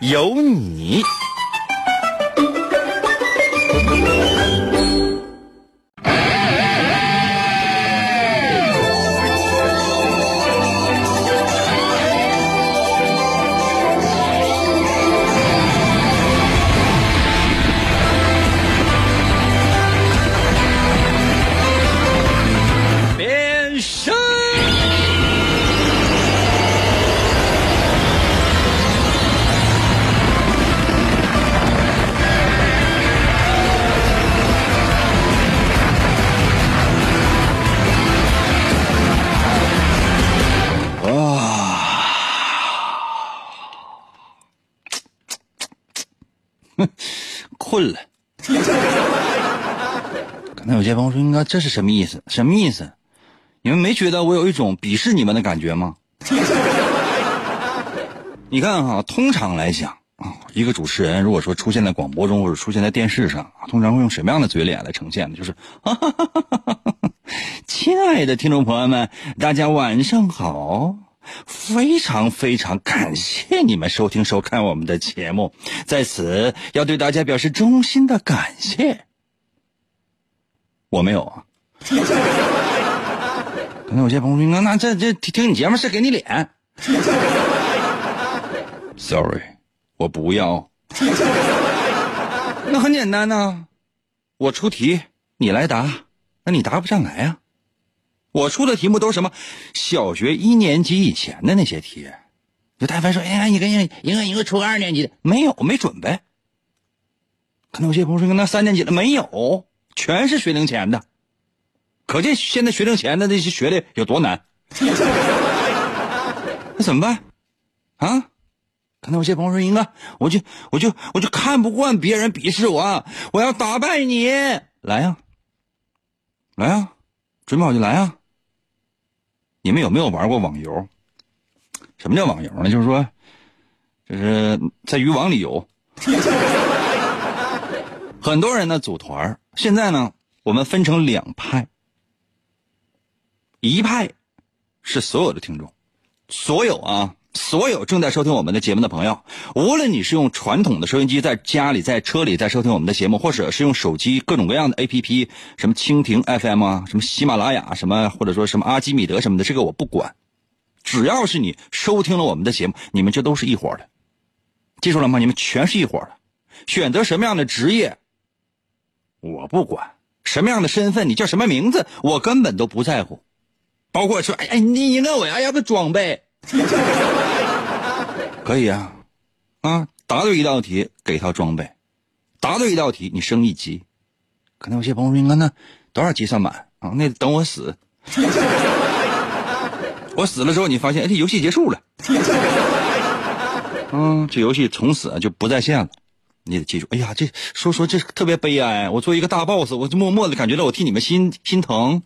有你。困了。刚才有些朋友说：“应该这是什么意思？什么意思？你们没觉得我有一种鄙视你们的感觉吗？” 你看哈，通常来讲啊，一个主持人如果说出现在广播中或者出现在电视上，通常会用什么样的嘴脸来呈现呢？就是，亲爱的听众朋友们，大家晚上好。非常非常感谢你们收听收看我们的节目，在此要对大家表示衷心的感谢。我没有啊。可能有些朋友说，那这这听你节目是给你脸。Sorry，我不要。那很简单呐，我出题，你来答，那你答不上来啊。我出的题目都是什么？小学一年级以前的那些题。就但凡说，哎呀，你跟一个一个初二年级的没有，没准备。可能有些朋友说，那三年级的没有，全是学龄前的。可见现在学龄前的那些学的有多难。那怎么办？啊？可能有些朋友说，英哥，我就我就我就看不惯别人鄙视我，我要打败你。来呀，来呀，准备好就来啊！你们有没有玩过网游？什么叫网游呢？就是说，就是在渔网里游。很多人呢组团现在呢，我们分成两派。一派是所有的听众，所有啊，所有正在收听我们的节目的朋友，无论你是用传统的收音机在家里、在车里在收听我们的节目，或者是用手机各种各样的 APP，什么蜻蜓 FM 啊，什么喜马拉雅什么，或者说什么阿基米德什么的，这个我不管，只要是你收听了我们的节目，你们这都是一伙的，记住了吗？你们全是一伙的，选择什么样的职业，我不管，什么样的身份，你叫什么名字，我根本都不在乎。包括说，哎哎，你应该我要要个装备，可以啊，啊，答对一道题给一套装备，答对一道题你升一级，可能有些朋友说，那多少级算满？啊？那等我死，我死了之后，你发现哎，这游戏结束了，嗯，这游戏从此就不在线了，你得记住，哎呀，这说说这特别悲哀，我作为一个大 boss，我就默默的感觉到我替你们心心疼。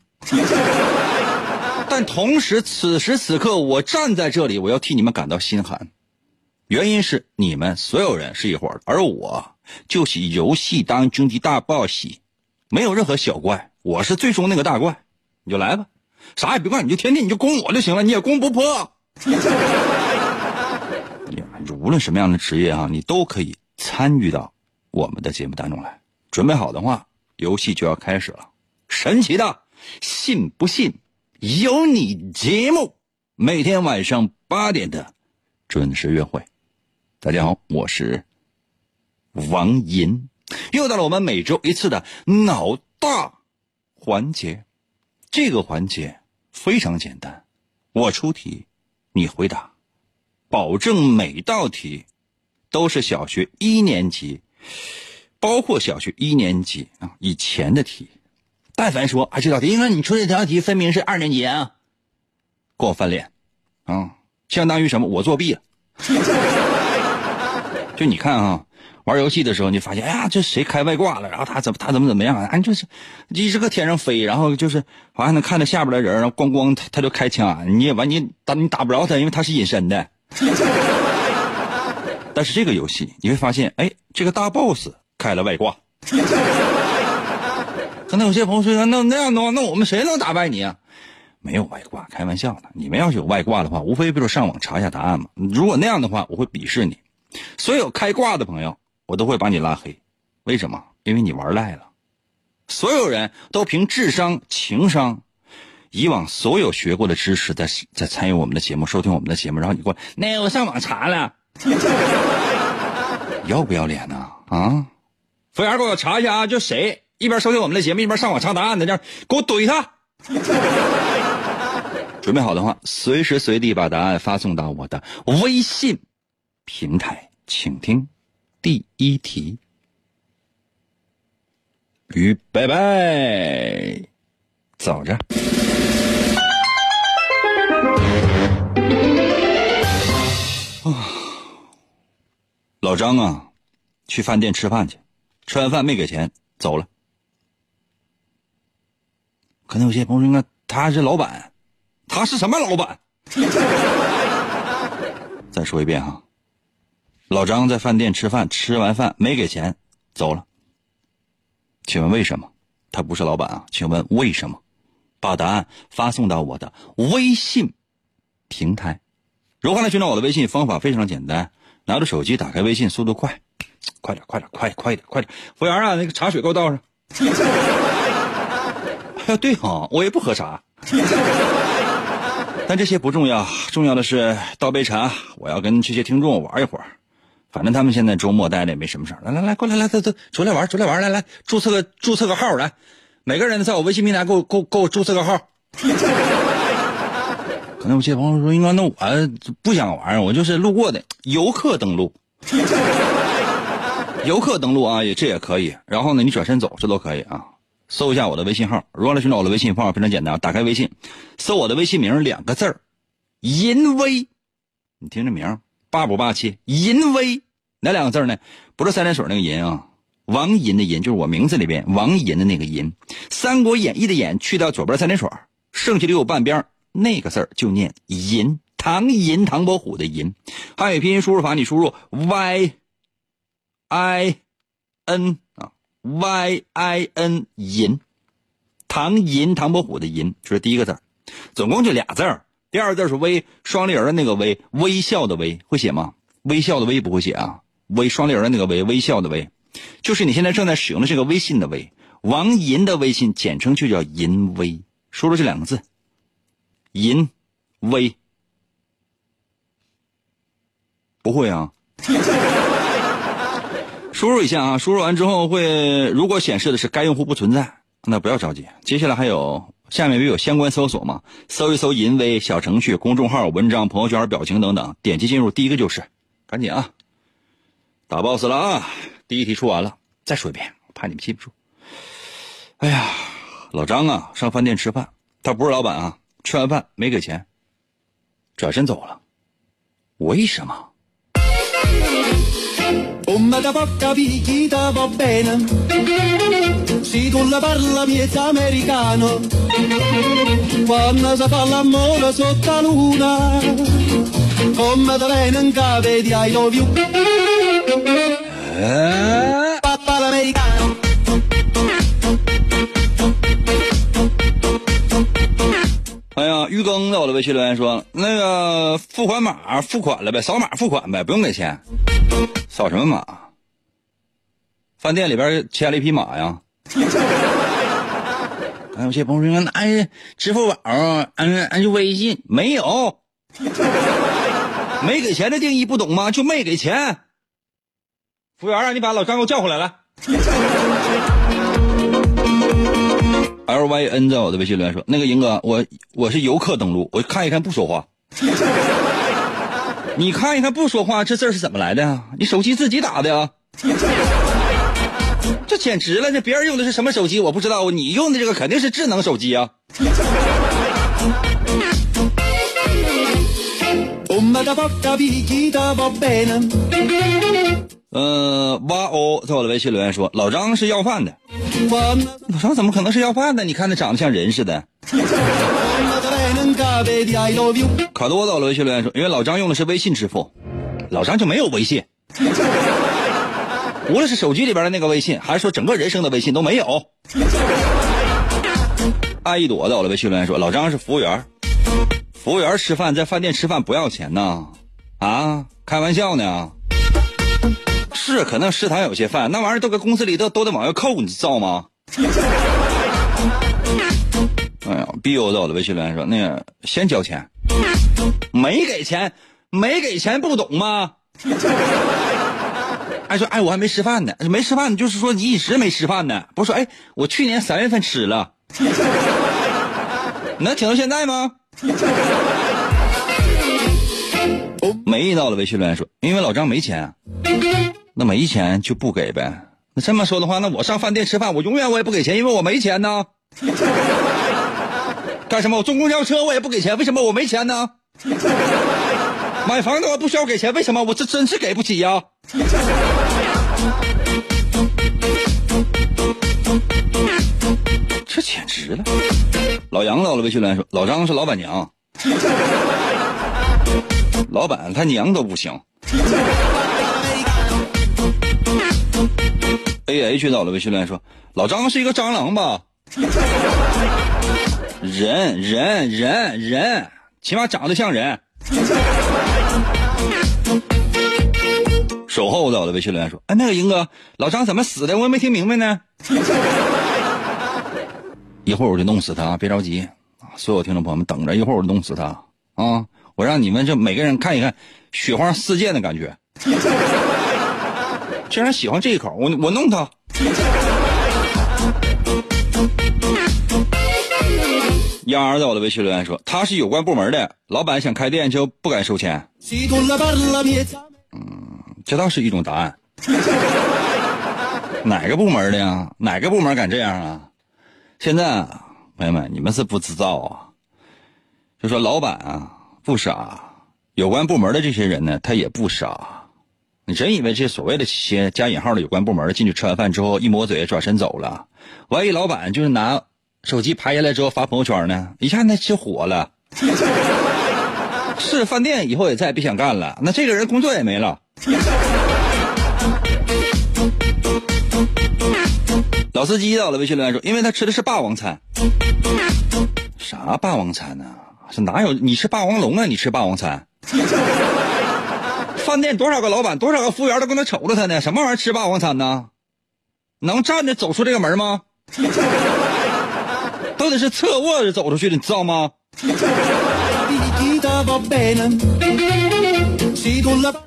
但同时，此时此刻，我站在这里，我要替你们感到心寒。原因是你们所有人是一伙的，而我就是游戏当中的大 boss，没有任何小怪，我是最终那个大怪。你就来吧，啥也别管，你就天天你就攻我就行了，你也攻不破。无论什么样的职业啊，你都可以参与到我们的节目当中来。准备好的话，游戏就要开始了。神奇的，信不信？有你节目，每天晚上八点的准时约会。大家好，我是王银，又到了我们每周一次的脑大环节。这个环节非常简单，我出题，你回答，保证每道题都是小学一年级，包括小学一年级啊以前的题。但凡说啊，这道题，因为你出这条题分明是二年级啊，给我翻脸，啊，相当于什么？我作弊了。就你看啊，玩游戏的时候，你发现，哎呀，这谁开外挂了？然后他怎么他怎么怎么样？啊，就是一直搁天上飞，然后就是好像能看到下边的人，然后咣咣他他就开枪，你也完你打你打不着他，因为他是隐身的。但是这个游戏你会发现，哎，这个大 boss 开了外挂。可能有些朋友说，那那样的话，那我们谁能打败你啊？没有外挂，开玩笑的。你们要是有外挂的话，无非不就是上网查一下答案嘛。如果那样的话，我会鄙视你。所有开挂的朋友。我都会把你拉黑，为什么？因为你玩赖了。所有人都凭智商、情商，以往所有学过的知识，在在参与我们的节目、收听我们的节目，然后你给我，那我上网查了，要不要脸呢？啊！服务员，给我查一下啊，就谁一边收听我们的节目，一边上网查答案的，这样给我怼他。准备好的话，随时随地把答案发送到我的微信平台，请听。第一题，雨拜拜，走着。啊，老张啊，去饭店吃饭去，吃完饭没给钱，走了。可能有些朋友说，他是老板，他是什么老板？再说一遍哈。老张在饭店吃饭，吃完饭没给钱，走了。请问为什么？他不是老板啊？请问为什么？把答案发送到我的微信平台。如何来寻找我的微信？方法非常简单，拿着手机打开微信，速度快，快点，快点，快快点，快点！服务员啊，那个茶水给我倒上。哎，对哈，我也不喝茶。但这些不重要，重要的是倒杯茶。我要跟这些听众玩一会儿。反正他们现在周末待着也没什么事儿，来来来，过来来，走走，出来玩，出来玩，来来，注册个注册个号来，每个人在我微信平台给我给我给我注册个号。可能有些朋友说，应该那我不想玩，我就是路过的游客登录，游客登录啊，也这也可以。然后呢，你转身走，这都可以啊。搜一下我的微信号，如何来寻找我的微信方法非常简单，打开微信，搜我的微信名两个字儿，淫威，你听这名。霸不霸气？淫威哪两个字呢？不是三点水那个淫啊，王淫的淫就是我名字里边王淫的那个淫。《三国演义》的演去掉左边三点水，剩下的有半边那个字就念淫。唐寅唐伯虎的寅，汉语拼音输入法你输入 y i n y i n 银，唐寅唐伯虎的寅就是第一个字总共就俩字儿。第二字是微，双立人的那个微，微笑的微，会写吗？微笑的微不会写啊，微双立人的那个微，微笑的微，就是你现在正在使用的这个微信的微。王银的微信简称就叫银微，输入这两个字，银微，不会啊？输入一下啊，输入完之后会，如果显示的是该用户不存在，那不要着急，接下来还有。下面不有相关搜索吗？搜一搜“淫威”小程序、公众号、文章、朋友圈、表情等等，点击进入。第一个就是，赶紧啊，打 boss 了啊！第一题出完了，再说一遍，怕你们记不住。哎呀，老张啊，上饭店吃饭，他不是老板啊，吃完饭没给钱，转身走了，为什么？哎呀，玉庚在我的微信留言说：“那个付款码付款了呗，扫码付款呗，不用给钱。扫什么码？饭店里边牵了一匹马呀。”哎有些朋友说：“哎支付宝，嗯，按就微信没有，没给钱的定义不懂吗？就没给钱。”服务员啊，你把老张给我叫回来来。L Y N 在我的微信留言说：“那个英哥，我我是游客登录，我看一看不说话。你看一看不说话，这字是怎么来的啊？你手机自己打的啊？” 这简直了！这别人用的是什么手机？我不知道。你用的这个肯定是智能手机啊。呃，哇哦在我的微信留言说，老张是要饭的。老张怎么可能是要饭的？你看他长得像人似的。卡多在我的微信留言说，因为老张用的是微信支付，老张就没有微信。无论是手机里边的那个微信，还是说整个人生的微信都没有。爱一朵在我的微信留言说，老张是服务员，服务员吃饭在饭店吃饭不要钱呐？啊，开玩笑呢。是，可能食堂有些饭，那玩意儿都搁公司里都都得往外扣，你知道吗？哎呀，biu 在我的微信留言说，那个先交钱，没给钱，没给钱不懂吗？还说，哎，我还没吃饭呢，没吃饭就是说你一直没吃饭呢，不是说，哎，我去年三月份吃了，你 能挺到现在吗？没到了微信留言说，因为老张没钱。那没钱就不给呗。那这么说的话，那我上饭店吃饭，我永远我也不给钱，因为我没钱呢。干什么？我坐公交车我也不给钱，为什么我没钱呢？买房子我不需要给钱，为什么？我这真是给不起呀。这简直了！老杨到了微信来说，老张是老板娘，老板他娘都不行。A H 到了微信来说：“老张是一个蟑螂吧？人人人人，起码长得像人。”守候在我的微信留言说：“哎，那个英哥，老张怎么死的？我也没听明白呢。一会儿我就弄死他，别着急啊！所有听众朋友们等着，一会儿我就弄死他啊！我让你们这每个人看一看雪花四溅的感觉。”竟然喜欢这一口，我我弄他。丫儿在我的微信留言说，他是有关部门的，老板想开店就不敢收钱。嗯，这倒是一种答案。哪个部门的呀？哪个部门敢这样啊？现在朋友们，你们是不知道啊。就说老板啊不傻，有关部门的这些人呢，他也不傻。你真以为这所谓的些加引号的有关部门进去吃完饭之后一抹嘴转身走了？万一老板就是拿手机拍下来之后发朋友圈呢？一下那就火了。是饭店以后也再也别想干了，那这个人工作也没了。老司机到了微信留言说，因为他吃的是霸王餐。啥霸王餐呢？是哪有你吃霸王龙啊？你吃霸王餐？饭店多少个老板，多少个服务员都搁那瞅着他呢？什么玩意儿吃霸王餐呢？能站着走出这个门吗？都得是侧卧着走出去的，你知道吗？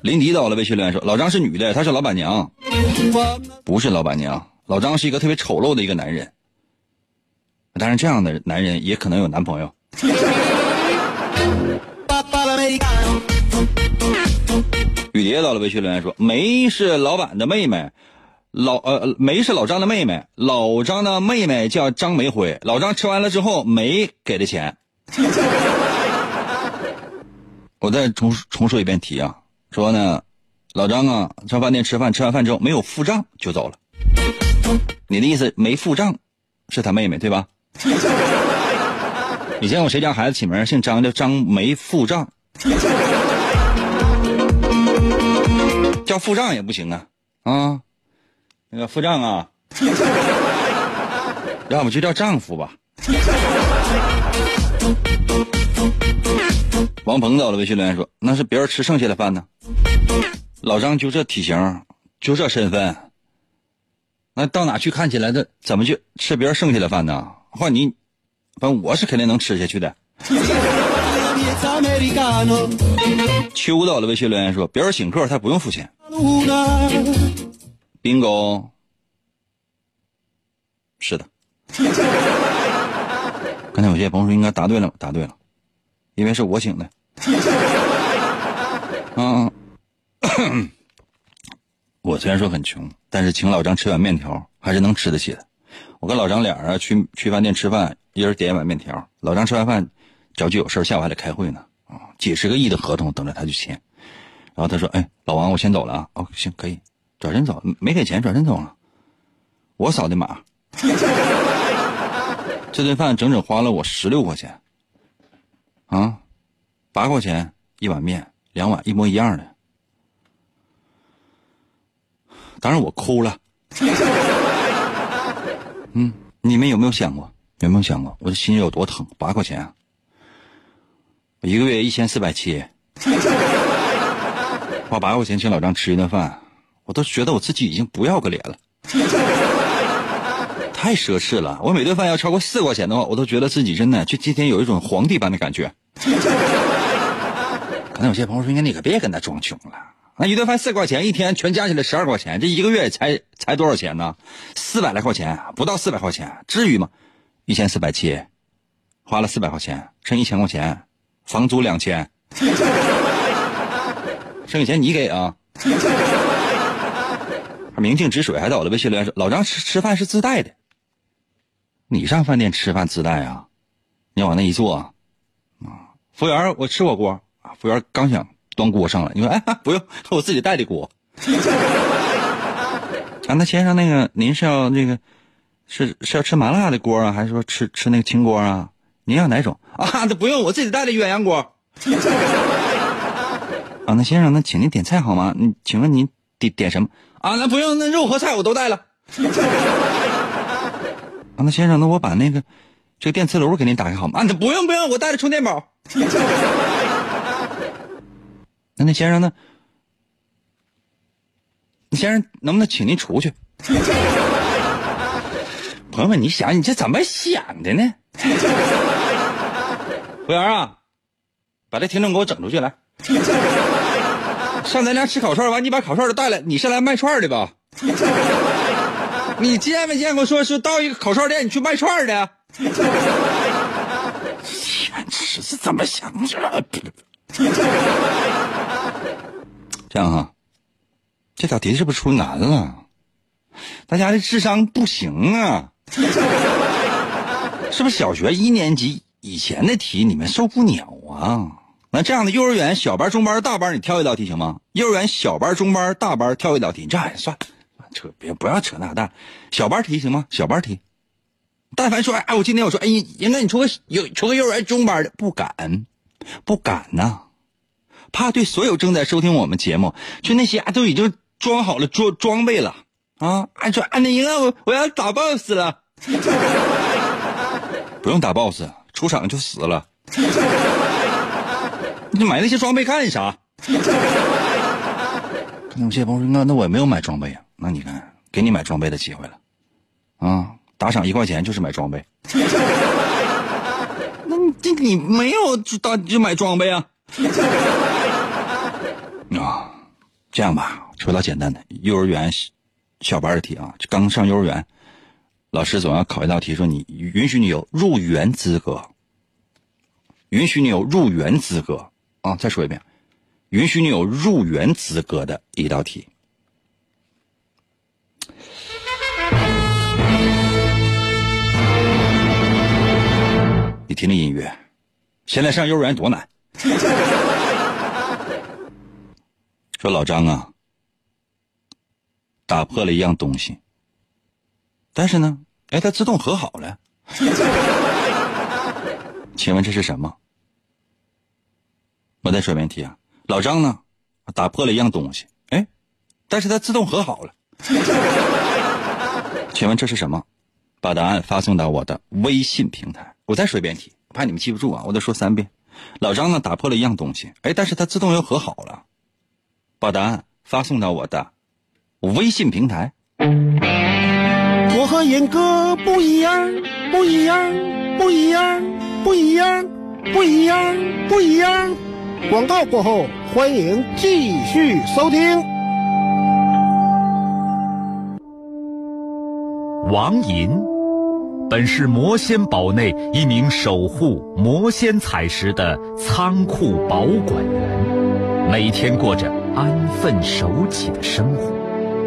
林迪到了，微信留言说：“老张是女的，她是老板娘，不是老板娘。老张是一个特别丑陋的一个男人，当然这样的男人也可能有男朋友。”雨蝶到了微信留言说：“梅是老板的妹妹，老呃梅是老张的妹妹，老张的妹妹叫张梅辉。老张吃完了之后，梅给的钱。我再重重说一遍题啊，说呢，老张啊上饭店吃饭，吃完饭之后没有付账就走了。你的意思没付账，是他妹妹对吧？以前我谁家孩子起名姓张叫张梅付账。”叫付账也不行啊，啊，那个付账啊，要么就叫丈夫吧。王鹏到了微信留言说：“那是别人吃剩下的饭呢。”老张就这体型，就这身份，那到哪去看起来的？怎么去吃别人剩下的饭呢？换你，反正我是肯定能吃下去的。秋到了微信留言说：“别人请客，他不用付钱。” bingo，是的。刚才有些朋友说应该答对了，答对了，因为是我请的。嗯，我虽然说很穷，但是请老张吃碗面条还是能吃得起的。我跟老张俩人去去饭店吃饭，一人点一碗面条。老张吃完饭，着急有事下午还得开会呢。啊，几十个亿的合同等着他去签。然后他说：“哎，老王，我先走了啊。”哦，行，可以。转身走，没给钱转身走了。我扫的码，这顿饭整整花了我十六块钱，啊，八块钱一碗面，两碗一模一样的。当然我哭了。嗯，你们有没有想过？有没有想过我的心有多疼？八块钱，我一个月一千四百七，花八块钱请老张吃一顿饭，我都觉得我自己已经不要个脸了，太奢侈了。我每顿饭要超过四块钱的话，我都觉得自己真的就今天有一种皇帝般的感觉。可能有些朋友说：“你可别跟他装穷了。”那一顿饭四块钱，一天全加起来十二块钱，这一个月才才多少钱呢？四百来块钱，不到四百块钱，至于吗？一千四百七，花了四百块钱，剩一千块钱，房租两千，剩下钱你给啊。明镜止水，还在我的微信留言说：“老张吃吃饭是自带的，你上饭店吃饭自带啊？你往那一坐，啊，服务员，我吃火锅啊。服务员刚想端锅上来，你说哎，不用，我自己带的锅。啊，那先生，那个您是要那个？”是是要吃麻辣的锅啊，还是说吃吃那个清锅啊？您要哪种 啊？这不用，我自己带的鸳鸯锅。啊，那先生，那请您点菜好吗？你请问您点点什么？啊，那不用，那肉和菜我都带了。啊，那先生，那我把那个这个电磁炉给您打开好吗？啊，那不用不用，我带着充电宝。那那先生，那那先生能不能请您出去？朋友们，你想你这怎么想的呢？服务员啊，把这听众给我整出去来。上咱家吃烤串完，你把烤串都带来。你是来卖串的吧？你见没见过说是到一个烤串店你去卖串的？简直是怎么想的？这样哈，这道题是不是出难了？大家的智商不行啊！是不是小学一年级以前的题你们受不了啊？那这样的幼儿园小班、中班、大班，你挑一道题行吗？幼儿园小班、中班、大班挑一道题，你这样算扯别不要扯那蛋。小班题行吗？小班题。但凡说哎，我今天我说哎，应该你出个有出个幼儿园中班的，不敢，不敢呐，怕对所有正在收听我们节目，就那些啊都已经装好了装装备了。啊！俺说啊那赢了，我我要打 boss 了。不用打 boss，出场就死了。你买那些装备干啥？可能有些朋友说：“那那我也没有买装备啊。”那你看，给你买装备的机会了。啊，打赏一块钱就是买装备。那你这你没有打就买装备啊？啊，这样吧，说道简单的，幼儿园。小班的题啊，就刚上幼儿园，老师总要考一道题，说你允许你有入园资格，允许你有入园资格啊！再说一遍，允许你有入园资格的一道题。你听听音乐，现在上幼儿园多难。说老张啊。打破了一样东西，但是呢，哎，它自动和好了。请问这是什么？我再说一遍题啊，老张呢，打破了一样东西，哎，但是他自动和好了。请问这是什么？把答案发送到我的微信平台。我再说一遍题，怕你们记不住啊，我得说三遍。老张呢，打破了一样东西，哎，但是他自动又和好了。把答案发送到我的。微信平台，我和严哥不一样，不一样，不一样，不一样，不一样，不一样。广告过后，欢迎继续收听。王银本是魔仙堡内一名守护魔仙彩石的仓库保管员，每天过着安分守己的生活。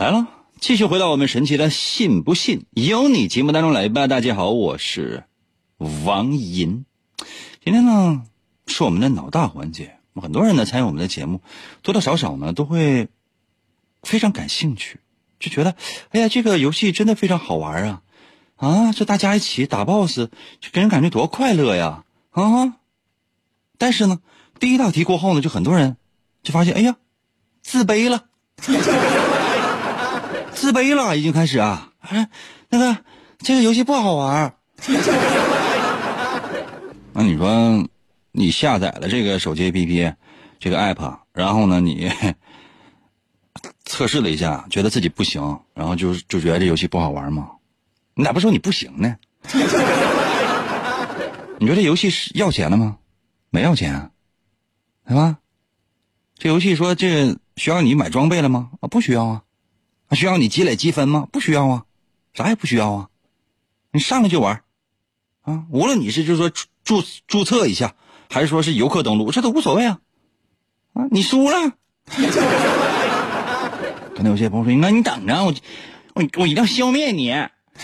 来了，继续回到我们神奇的“信不信由你”节目当中来吧。大家好，我是王银。今天呢是我们的脑大环节，很多人呢参与我们的节目，多多少少呢都会非常感兴趣，就觉得哎呀，这个游戏真的非常好玩啊！啊，这大家一起打 BOSS，就给人感觉多快乐呀！啊，但是呢，第一道题过后呢，就很多人就发现，哎呀，自卑了。自卑了，已经开始啊！哎，那个这个游戏不好玩。那你说，你下载了这个手机 APP，这个 app，然后呢，你 测试了一下，觉得自己不行，然后就就觉得这游戏不好玩吗？你咋不说你不行呢？你说这游戏是要钱了吗？没要钱，对吧？这游戏说这需要你买装备了吗？啊，不需要啊。需要你积累积分吗？不需要啊，啥也不需要啊。你上来就玩，啊，无论你是就是说注注册一下，还是说是游客登录，这都无所谓啊。啊，你输了。可能有些朋友说：“那你等着，我我我一定要消灭你。”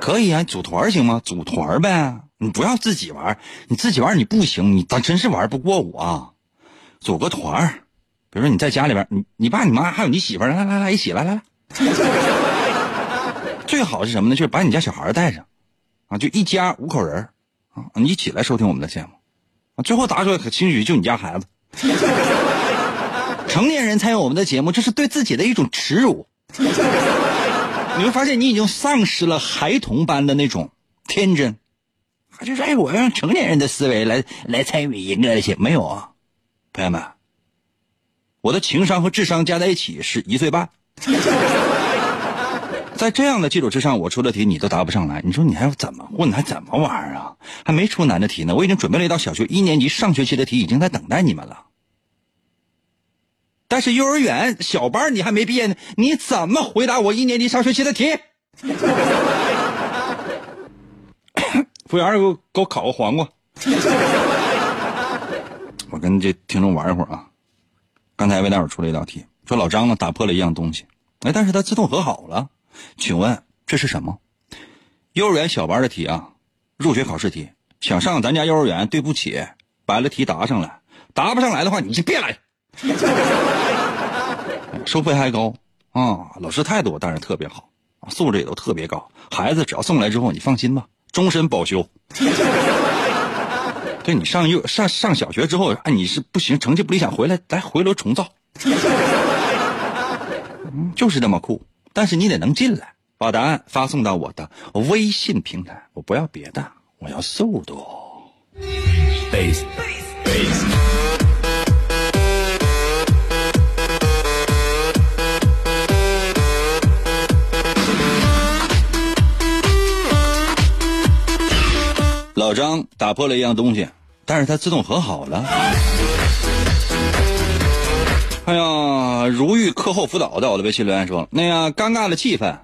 可以啊，组团行吗？组团呗，你不要自己玩，你自己玩你不行，你当真是玩不过我。组个团儿，比如说你在家里边，你你爸你妈还有你媳妇儿，来来来，一起来来来。最好是什么呢？就是把你家小孩带上，啊，就一家五口人啊，你一起来收听我们的节目，啊，最后答出来可兴许就你家孩子。成年人参与我们的节目，这是对自己的一种耻辱。你会发现，你已经丧失了孩童般的那种天真，就是哎，我要用成年人的思维来来参与赢个去，没有啊。朋友们，我的情商和智商加在一起是一岁半，在这样的基础之上，我出的题你都答不上来，你说你还要怎么混，还怎么玩啊？还没出难的题呢，我已经准备了一道小学一年级上学期的题，已经在等待你们了。但是幼儿园小班你还没毕业呢，你怎么回答我一年级上学期的题？服务员给我给我烤个黄瓜。我跟这听众玩一会儿啊！刚才为大伙出了一道题，说老张呢打破了一样东西，哎，但是他自动和好了，请问这是什么？幼儿园小班的题啊，入学考试题，想上咱家幼儿园，对不起，把了题答上来，答不上来的话你就别来。收费还高。啊，老师态度当然特别好，素质也都特别高，孩子只要送来之后，你放心吧，终身保修。对你上幼上上小学之后，哎，你是不行，成绩不理想，回来来回炉重造，就是那么酷。但是你得能进来，把答案发送到我的微信平台，我不要别的，我要速度。Base base。老张打破了一样东西，但是它自动和好了。哎呀，如遇课后辅导的我的微信留言说：“那样尴尬的气氛，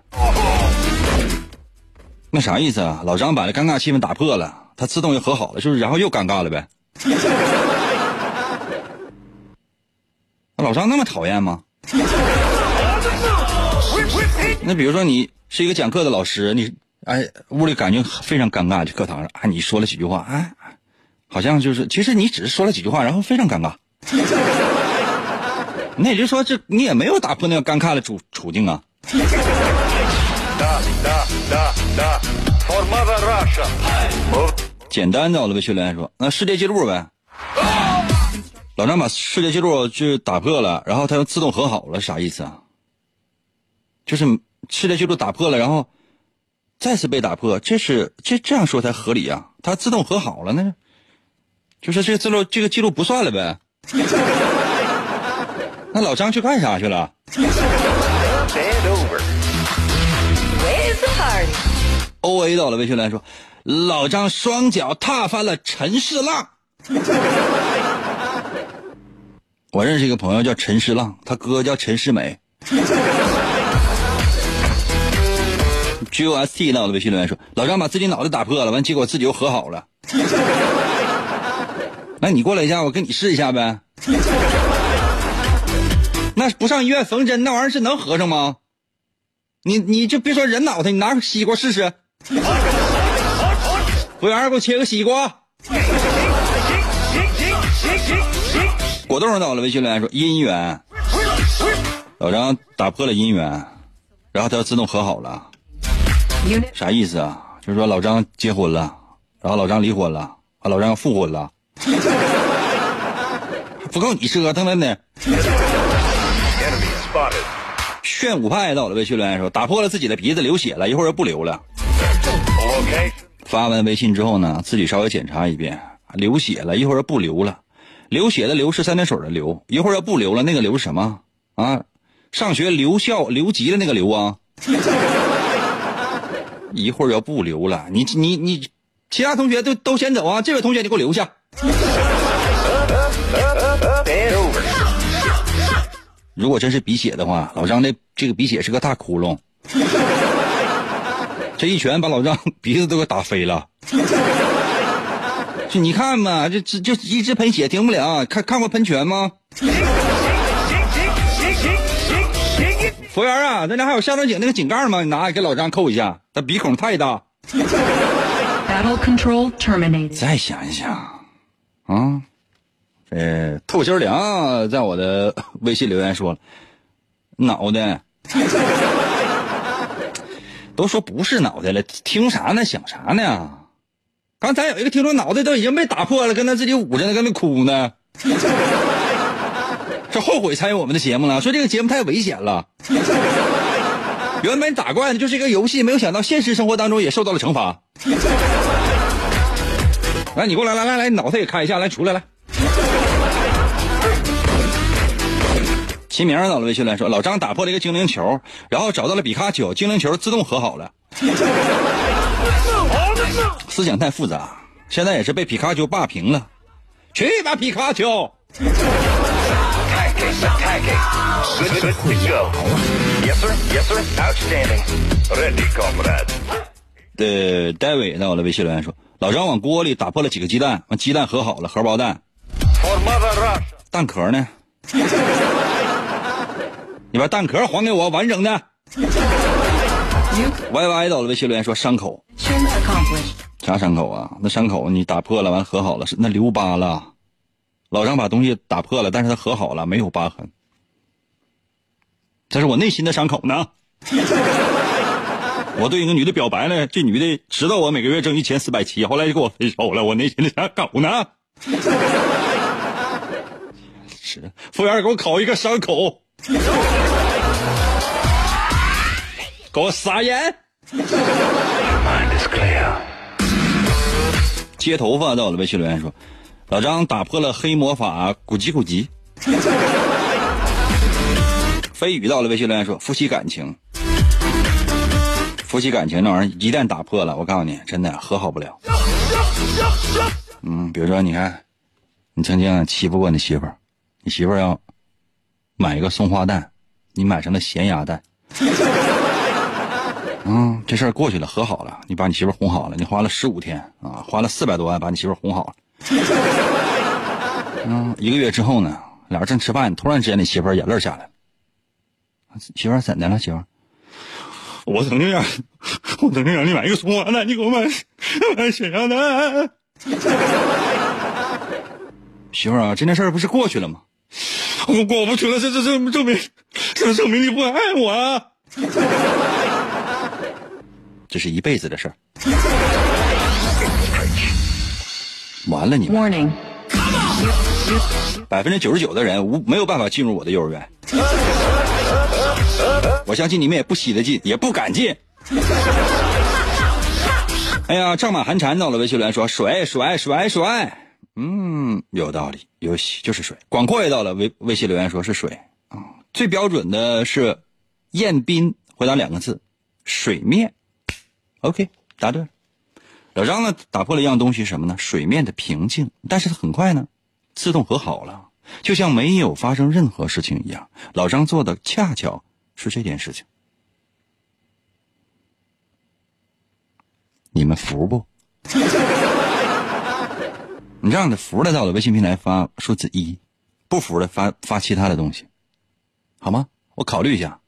那啥意思啊？老张把这尴尬气氛打破了，他自动又和好了，是不是？然后又尴尬了呗？老张那么讨厌吗？那比如说你是一个讲课的老师，你。哎，屋里感觉非常尴尬，就课堂上啊，你说了几句话，哎，好像就是，其实你只是说了几句话，然后非常尴尬。那也就是说，这你也没有打破那个尴尬的处处境啊。简单的，我的微信留言说，那世界纪录呗。老张把世界纪录就打破了，然后他又自动和好了，啥意思啊？就是世界纪录打破了，然后再次被打破，这是这这样说才合理啊？他自动和好了，那就是这个记录这个记录不算了呗？那老张去干啥去了？？O A 到了微信来说，老张双脚踏翻了陈世浪。我认识一个朋友叫陈世浪，他哥叫陈世美。G O S T 到了微信留言说，老张把自己脑袋打破了，完结果自己又和好了。那你过来一下，我跟你试一下呗。那不上医院缝针，那玩意儿是能合上吗？你你就别说人脑袋，你拿个西瓜试试。服务员，给我切个西瓜。果冻到了，微信留言说姻缘，老张打破了姻缘，然后他自动和好了，啥意思啊？就是说老张结婚了，然后老张离婚了，啊，老张要复婚了，不够你折腾了呢。炫舞派到了，微信留言说打破了自己的鼻子流血了，一会儿又不流了。发完微信之后呢，自己稍微检查一遍，流血了，一会儿又不流了。流血的流是三点水的流，一会儿又不流了，那个流是什么啊？上学留校留级的那个留啊。一会儿要不留了，你你你，其他同学都都先走啊，这位同学你给我留下。如果真是鼻血的话，老张那这个鼻血是个大窟窿，这一拳把老张 鼻子都给打飞了。就你看嘛，这这就一直喷血停不了。看看过喷泉吗？服务员啊，咱家还有下水井那个井盖吗？你拿给老张扣一下，他鼻孔太大。battle control terminated. 再想一想，啊，呃，透心凉在我的微信留言说了，脑袋，都说不是脑袋了，听啥呢？想啥呢？刚才有一个听众脑袋都已经被打破了，跟他自己捂着呢，跟那哭呢，是后悔参与我们的节目了，说这个节目太危险了。原本打怪的就是一个游戏，没有想到现实生活当中也受到了惩罚。来，你过来，来来来，脑袋也开一下，来出来来。齐明到了微信来说，老张打破了一个精灵球，然后找到了比卡丘，精灵球自动和好了。思想太复杂，现在也是被皮卡丘霸屏了。去吧，皮卡丘！对戴会儿我的微信留言说老张往锅里打破了几个鸡蛋鸡蛋和好了荷包蛋。蛋壳呢？你把蛋壳还给我完整的。Yy 到我的微信留言说伤口。啥伤口啊？那伤口你打破了完和好了是那留疤了。老张把东西打破了，但是他和好了，没有疤痕。这是我内心的伤口呢。我对一个女的表白了，这女的知道我每个月挣一千四百七，后来就跟我分手了，我内心的伤口呢？是，服务员给我烤一个伤口，给我撒盐。接头发到了微信留言说，老张打破了黑魔法，咕叽咕叽。飞宇到了微信留言说，夫妻感情，夫妻感情那玩意儿一旦打破了，我告诉你，真的和好不了。嗯，比如说，你看，你曾经欺负过你媳妇儿，你媳妇儿要买一个松花蛋，你买成了咸鸭蛋。嗯，这事儿过去了，和好了，你把你媳妇儿哄好了，你花了十五天啊，花了四百多万把你媳妇儿哄好了。嗯，一个月之后呢，俩人正吃饭，突然之间你媳妇儿眼泪下来。媳妇儿怎的了？媳妇儿，我曾经让，我曾经让你买一个松花蛋，你给我买买咸鸭蛋。媳妇儿啊，这件事儿不是过去了吗？我过不去了，这这这证明，这证明你不爱我啊！这是一辈子的事儿。完了你们.百分之九十九的人无没有办法进入我的幼儿园。我相信你们也不稀得进，也不敢进。哎呀，丈满寒蝉到了微信留言说水水水水，嗯，有道理，有就是水。广阔也到了微微信留言说是水啊，最标准的是彦斌回答两个字，水面。OK，答对了。老张呢打破了一样东西什么呢？水面的平静，但是他很快呢自动和好了，就像没有发生任何事情一样。老张做的恰巧是这件事情。你们服不？你这样的服的到了微信平台发数字一，不服的发发其他的东西，好吗？我考虑一下，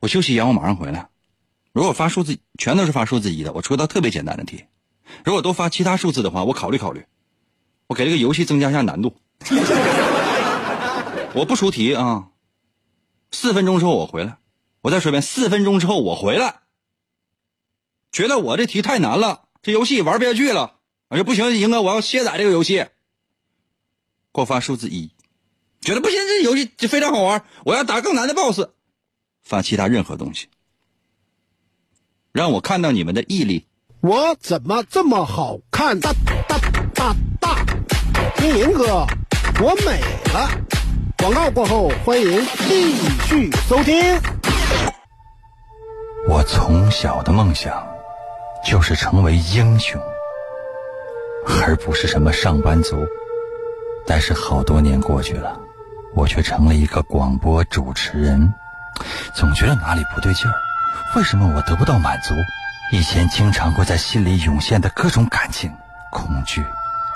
我休息一下，我马上回来。如果发数字全都是发数字一的，我出道特别简单的题；如果都发其他数字的话，我考虑考虑，我给这个游戏增加一下难度。我不出题啊，四分钟之后我回来，我再说一遍，四分钟之后我回来。觉得我这题太难了，这游戏玩不下去了，我说不行，赢哥，我要卸载这个游戏。给我发数字一，觉得不行，这游戏就非常好玩，我要打更难的 BOSS。发其他任何东西，让我看到你们的毅力。我怎么这么好看？大大大大，听明哥，我美了。广告过后，欢迎继续收听。我从小的梦想。就是成为英雄，而不是什么上班族。但是好多年过去了，我却成了一个广播主持人，总觉得哪里不对劲儿。为什么我得不到满足？以前经常会在心里涌现的各种感情，恐惧、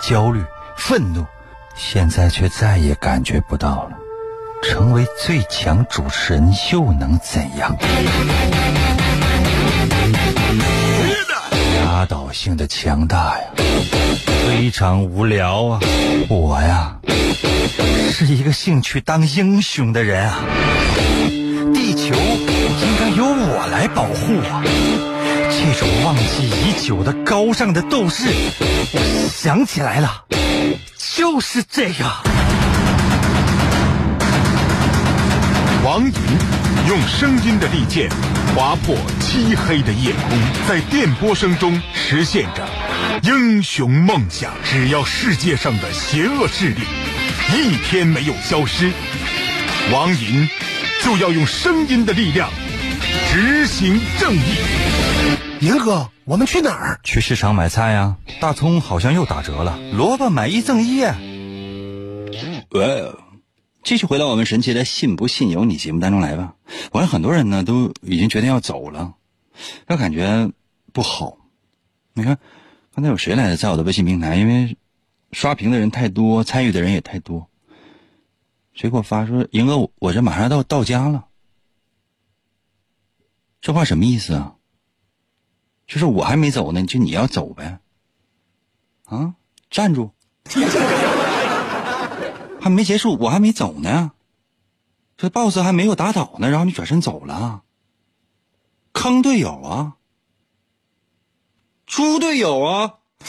焦虑、愤怒，现在却再也感觉不到了。成为最强主持人又能怎样？压倒性的强大呀，非常无聊啊！我呀，是一个兴趣当英雄的人啊！地球应该由我来保护啊！这种忘记已久的高尚的斗志，我想起来了，就是这个。王莹用声音的利剑。划破漆黑的夜空，在电波声中实现着英雄梦想。只要世界上的邪恶势力一天没有消失，王莹就要用声音的力量执行正义。银哥，我们去哪儿？去市场买菜呀。大葱好像又打折了，萝卜买一赠一。喂。继续回到我们神奇的“信不信由你”节目当中来吧。我看很多人呢都已经决定要走了，这感觉不好。你看，刚才有谁来的？在我的微信平台，因为刷屏的人太多，参与的人也太多。谁给我发说：“赢哥，我这马上到到家了。”这话什么意思啊？就是我还没走呢，就你要走呗？啊，站住！还没结束，我还没走呢，这 boss 还没有打倒呢，然后你转身走了，坑队友啊，猪队友啊！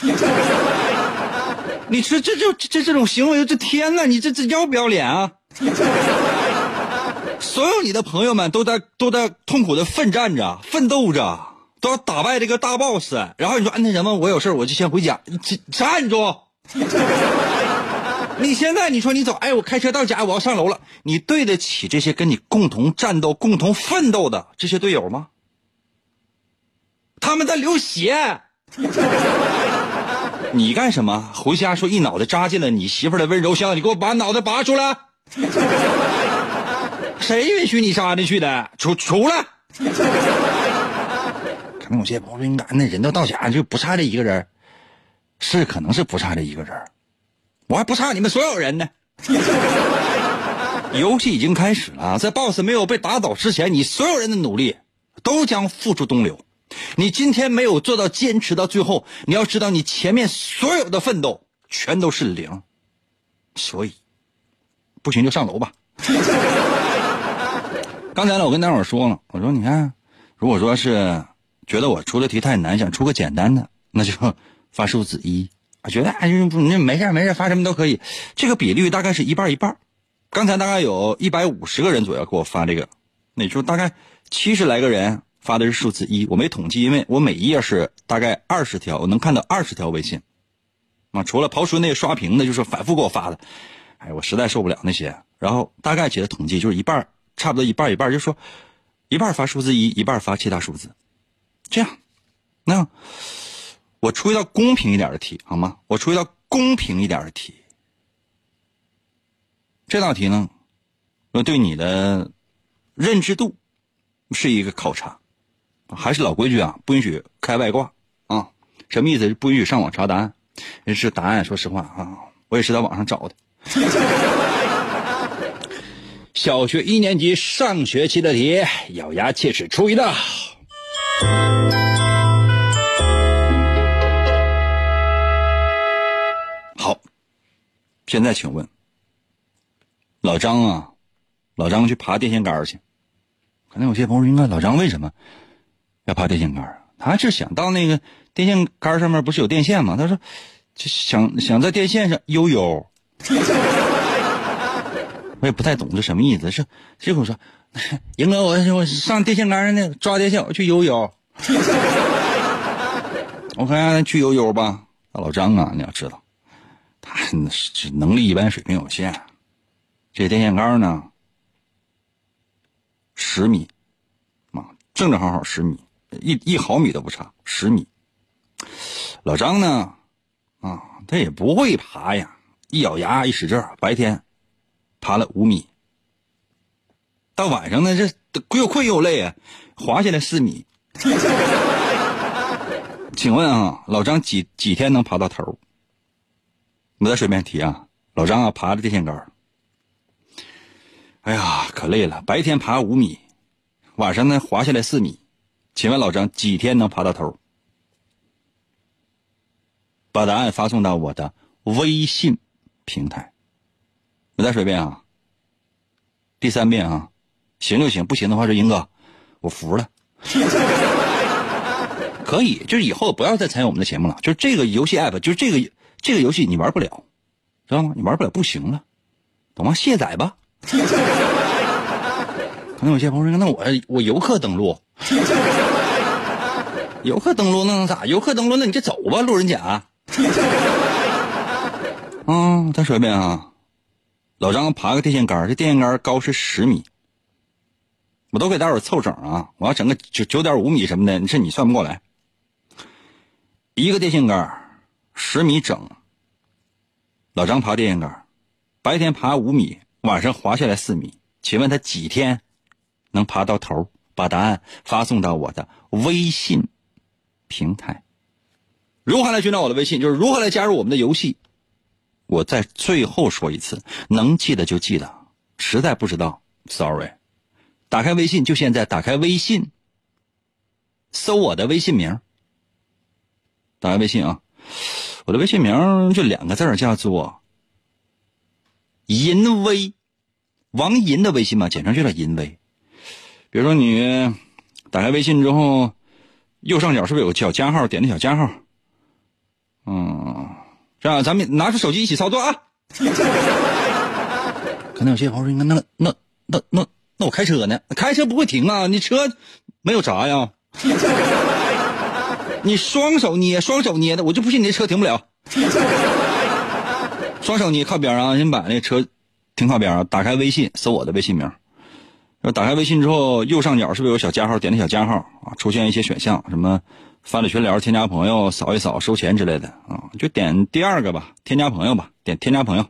你说这这这这种行为，这天呐，你这这要不要脸啊？所有你的朋友们都在都在痛苦的奋战着、奋斗着，都要打败这个大 boss，然后你说，哎，那什么，我有事我就先回家，站住！你现在你说你走，哎，我开车到家，我要上楼了。你对得起这些跟你共同战斗、共同奋斗的这些队友吗？他们在流血，你干什么？回家说一脑袋扎进了你媳妇的温柔乡，你给我把脑袋拔出来！谁允许你扎进去的？出出来！可能有些朋友说，那人都到家就不差这一个人，是可能是不差这一个人。我还不差你们所有人呢。游戏已经开始了，在 BOSS 没有被打倒之前，你所有人的努力都将付诸东流。你今天没有做到坚持到最后，你要知道，你前面所有的奋斗全都是零。所以，不行就上楼吧。刚才呢，我跟大伙说了，我说你看，如果说是觉得我出的题太难，想出个简单的，那就发数字一。我觉得哎，你没事没事，发什么都可以。这个比率大概是一半一半。刚才大概有一百五十个人左右给我发这个，那就大概七十来个人发的是数字一，我没统计，因为我每一页是大概二十条，我能看到二十条微信。啊，除了刨除那个刷屏的，就是反复给我发的，哎，我实在受不了那些。然后大概起的统计就是一半，差不多一半一半，就说一半发数字一，一半发其他数字，这样，那我出一道公平一点的题好吗？我出一道公平一点的题。这道题呢，我对你的认知度是一个考察，还是老规矩啊，不允许开外挂啊。什么意思？不允许上网查答案。人是答案，说实话啊，我也是在网上找的。小学一年级上学期的题，咬牙切齿出一道。好，现在请问，老张啊，老张去爬电线杆去。可能有些朋友，应该老张为什么要爬电线杆啊？他是想到那个。电线杆上面不是有电线吗？他说，就想想在电线上悠悠。我也不太懂这什么意思，是结果说，赢哥，我我上电线杆上呢，抓电线，我去悠悠。我看去悠悠吧。老张啊，你要知道，他能力一般，水平有限。这电线杆呢，十米，啊，正正好好十米，一一毫米都不差，十米。老张呢，啊，他也不会爬呀，一咬牙一使劲白天爬了五米，到晚上呢，这又困又累啊，滑下来四米。请问啊，老张几几天能爬到头？我再随便提啊，老张啊，爬着电线杆哎呀，可累了，白天爬五米，晚上呢滑下来四米，请问老张几天能爬到头？把答案发送到我的微信平台。我再说一遍啊，第三遍啊，行就行，不行的话说英哥，我服了。可以，就是以后不要再参与我们的节目了。就是这个游戏 app，就是这个这个游戏你玩不了，知道吗？你玩不了不行了，懂吗？卸载吧。可能有些朋友说，那我我游客登录，游客登录那能咋？游客登录那你就走吧，路人甲。啊，再说一遍啊！老张爬个电线杆，这电线杆高是十米，我都给大伙凑整啊！我要整个九九点五米什么的，你是你算不过来。一个电线杆十米整，老张爬电线杆，白天爬五米，晚上滑下来四米。请问他几天能爬到头？把答案发送到我的微信平台。如何来寻找我的微信？就是如何来加入我们的游戏。我在最后说一次，能记得就记得，实在不知道，sorry。打开微信，就现在打开微信，搜我的微信名。打开微信啊，我的微信名就两个字叫做“银威”，王银的微信嘛，简称就叫“银威”。比如说你打开微信之后，右上角是不是有个小加号？点那小加号。嗯，这样咱们拿出手机一起操作啊！可能有些朋友说：“那那那那那我开车呢？开车不会停啊？你车没有闸呀？你双手捏，双手捏的，我就不信你这车停不了。双手捏靠边啊，先把那车停靠边啊。打开微信，搜我的微信名。打开微信之后，右上角是不是有小加号？点那小加号啊，出现一些选项，什么？发了群聊，添加朋友，扫一扫，收钱之类的啊，就点第二个吧，添加朋友吧，点添加朋友，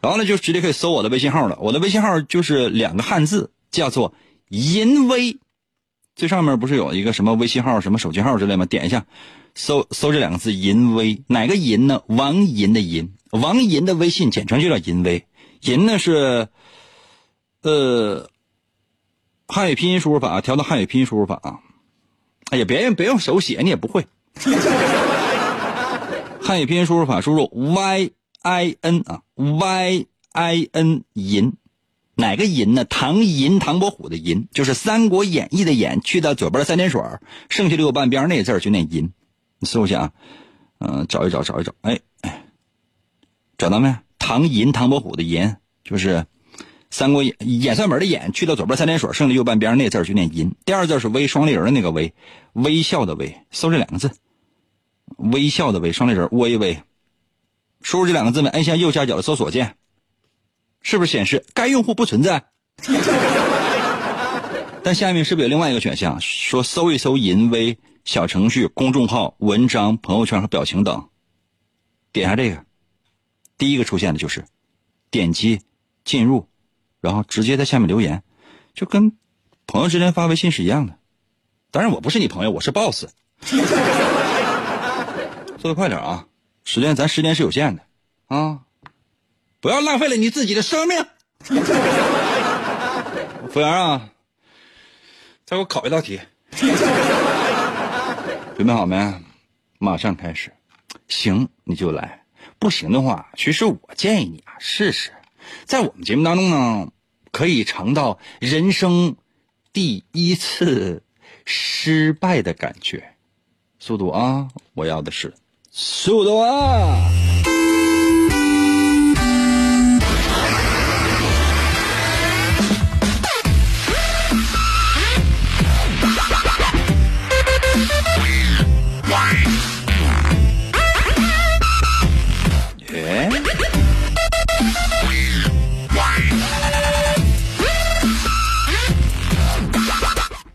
然后呢就直接可以搜我的微信号了。我的微信号就是两个汉字，叫做“淫威”，最上面不是有一个什么微信号、什么手机号之类吗？点一下，搜搜这两个字“淫威”，哪个淫呢？王淫的淫，王淫的微信简称就叫“淫威”，淫呢是，呃，汉语拼音输入法，调到汉语拼音输入法啊。哎呀，别用别用手写，你也不会。汉语拼音输入法，输入 y i n 啊，y i n 银，哪个银呢？唐寅，唐伯虎的寅，就是《三国演义》的演，去掉左边的三点水，剩下六个半边那字就念银。你搜一下啊嗯、找一找，找一找，哎哎，找到没？唐寅，唐伯虎的寅，就是《三国演演算本》的演，去掉左边三点水，剩下右半边那字就念银。第二字是微，双立人的那个微，微笑的微，搜这两个字，微笑的微，双立人，微微。输入这两个字呢，按下右下角的搜索键，是不是显示该用户不存在？但下面是不是有另外一个选项，说搜一搜淫威小程序、公众号、文章、朋友圈和表情等？点下这个，第一个出现的就是点击进入，然后直接在下面留言，就跟朋友之间发微信是一样的。当然我不是你朋友，我是 boss。做的快点啊！时间咱时间是有限的啊，不要浪费了你自己的生命。服务员啊，再给我考一道题，准备好没？马上开始。行，你就来；不行的话，其实我建议你啊，试试。在我们节目当中呢，可以尝到人生第一次失败的感觉。速度啊！我要的是速度啊！哎！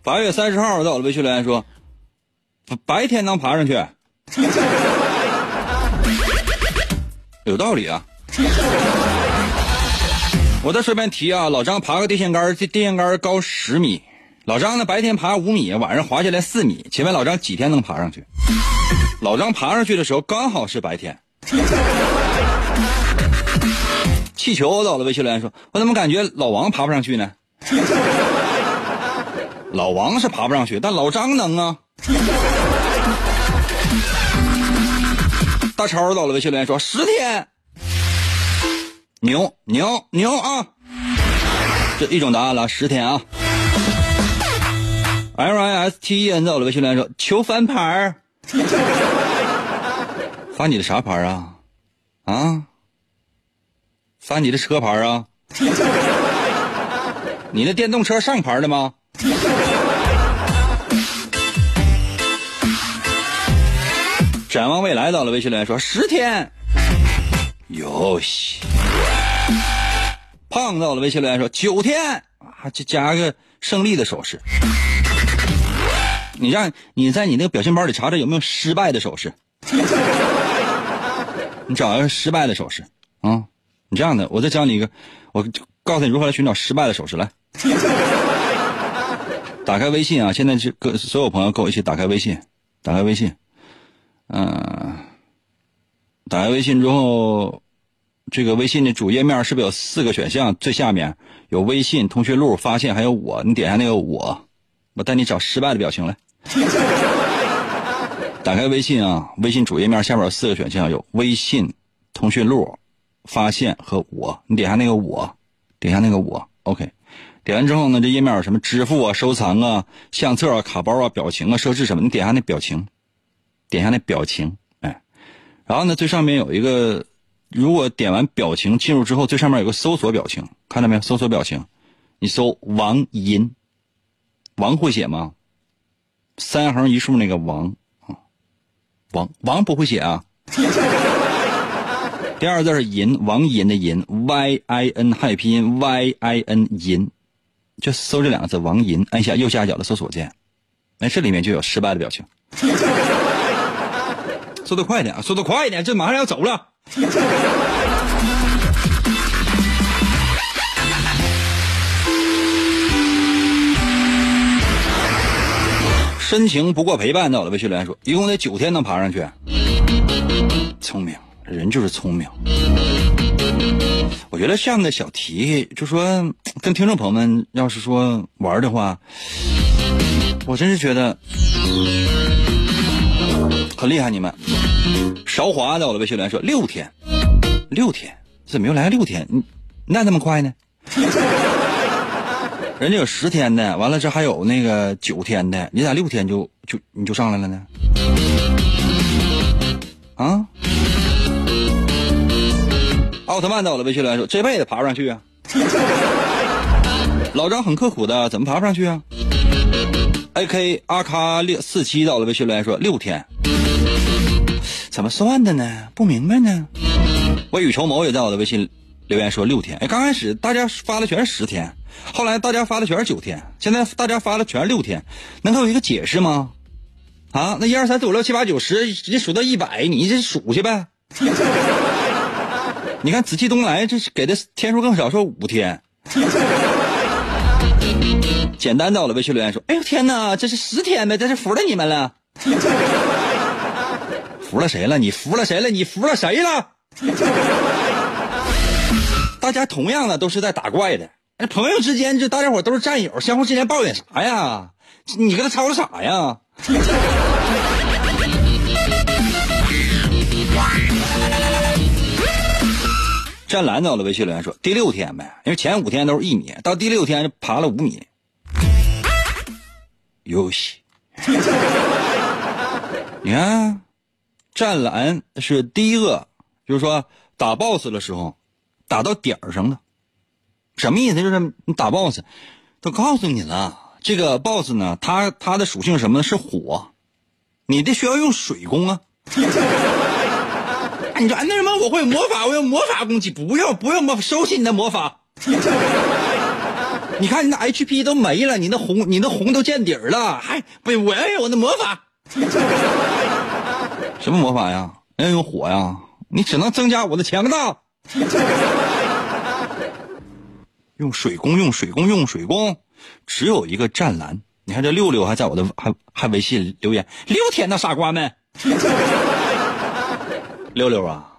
八月三十号，在我的微信留言说，白白天能爬上去，有道理啊。我再顺便提啊，老张爬个电线杆，这电线杆高十米，老张呢白天爬五米，晚上滑下来四米，请问老张几天能爬上去？老张爬上去的时候刚好是白天。气球到了，微信留言说：“我怎么感觉老王爬不上去呢？” 老王是爬不上去，但老张能啊。超到了，微信留言说：“十天，牛牛牛啊！”这一种答案了，十天啊。L I S T E N 到了，微信留言说：“求翻牌儿。”翻你的啥牌啊？啊？翻你的车牌啊？你那电动车上牌的吗？展望未来到了，微信留言说十天。游戏。胖到了，微信留言说九天啊，就加个胜利的手势。你让你在你那个表情包里查查有没有失败的手势。你找一个失败的手势啊！你这样的，我再教你一个，我告诉你如何来寻找失败的手势。来，打开微信啊！现在是跟所有朋友跟我一起打开微信，打开微信，嗯、打开微信之后，这个微信的主页面是不是有四个选项？最下面有微信、通讯录、发现，还有我。你点下那个我，我带你找失败的表情来。打开微信啊，微信主页面下面有四个选项，有微信、通讯录、发现和我。你点下那个我，点下那个我，OK。点完之后呢，这页面有什么支付啊、收藏啊、相册啊、卡包啊、表情啊、设置什么？你点下那表情，点下那表情，哎，然后呢，最上面有一个，如果点完表情进入之后，最上面有个搜索表情，看到没有？搜索表情，你搜王银，王会写吗？三横一竖那个王。啊。王王不会写啊，第二个字是银，王银的银，Y I N 汉语拼音 Y I N 银，就搜这两个字王银，按下右下角的搜索键，哎，这里面就有失败的表情。速度快点啊，速度快一点，这马上要走了。深情不过陪伴到了，魏学莲说，一共得九天能爬上去。聪明，人就是聪明。我觉得这样的小题，就说跟听众朋友们要是说玩的话，我真是觉得很厉害。你们韶华到了，魏学莲说六天，六天怎么又来六天？你那那么快呢？人家有十天的，完了这还有那个九天的，你咋六天就就你就上来了呢？啊？奥特曼在我的微信留言说：“这辈子爬不上去啊。”老张很刻苦的，怎么爬不上去啊？A K 阿卡六四七到了微信留言说：“六天，怎么算的呢？不明白呢。”未雨绸缪也在我的微信留言说：“六天。”哎，刚开始大家发的全是十天，后来大家发的全是九天，现在大家发的全是六天，能给我一个解释吗？啊，那一二三四五六七八九十，直接数到一百，你这数去呗。你看紫气东来，这是给的天数更少，说五天。简单到了，微信留言说：“哎呦天哪，这是十天呗，这是服了你们了。服了谁了？你服了谁了？你服了谁了？大家同样的都是在打怪的，那朋友之间，这大家伙都是战友，相互之间抱怨啥呀？你跟他吵吵啥呀？”湛蓝到了微信留言说：“第六天呗，因为前五天都是一米，到第六天就爬了五米。”游戏，你看，湛蓝是第一个，就是说打 BOSS 的时候打到点儿上了，什么意思？就是你打 BOSS，都告诉你了，这个 BOSS 呢，它它的属性什么？是火，你得需要用水攻啊。你说，那什么，我会魔法，我用魔法攻击，不用，不用魔，收起你的魔法。你看你的 HP 都没了，你那红，你那红都见底儿了，还不，我要用我的魔法。什么魔法呀？要用火呀？你只能增加我的强大。用水攻，用水攻，用水攻，只有一个湛蓝。你看这六六还在我的还还微信留言，六天呢傻瓜们。六六啊，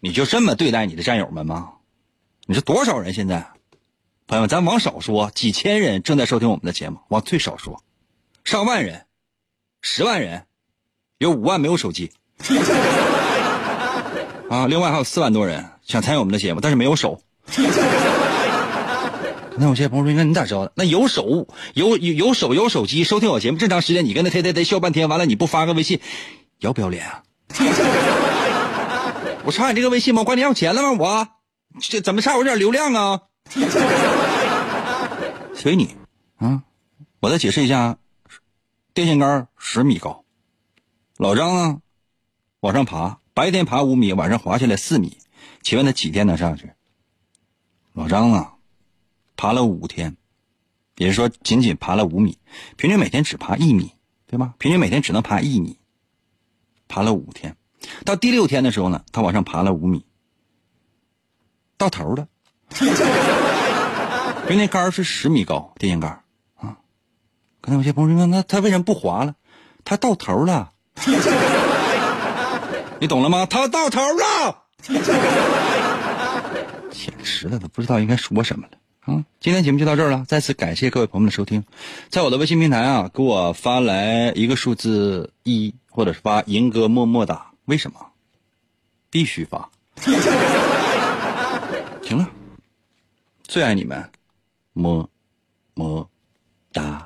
你就这么对待你的战友们吗？你说多少人现在？朋友们，咱往少说，几千人正在收听我们的节目；往最少说，上万人，十万人，有五万没有手机。啊，另外还有四万多人想参与我们的节目，但是没有手。那有些朋友说：“那你咋知道的？那有手有有有手有手机收听我节目，这么长时间你跟他嘚嘚嘚笑半天，完了你不发个微信，要不要脸啊？” 我查你这个微信吗？管你要钱了吗？我这怎么差我点流量啊？随你啊！我再解释一下，电线杆十米高，老张呢往上爬，白天爬五米，晚上滑下来四米，请问他几天能上去？老张啊，爬了五天，也就是说仅仅爬了五米，平均每天只爬一米，对吗？平均每天只能爬一米，爬了五天。到第六天的时候呢，他往上爬了五米，到头了。因为那杆是十米高，电线杆啊。刚才有些朋友说，那他为什么不滑了？他到头了，你懂了吗？他到头了，简直了，都不知道应该说什么了啊！今天节目就到这儿了，再次感谢各位朋友们的收听，在我的微信平台啊，给我发来一个数字一，或者是发“银哥么么哒”。为什么？必须发！行了，最爱你们，么么哒。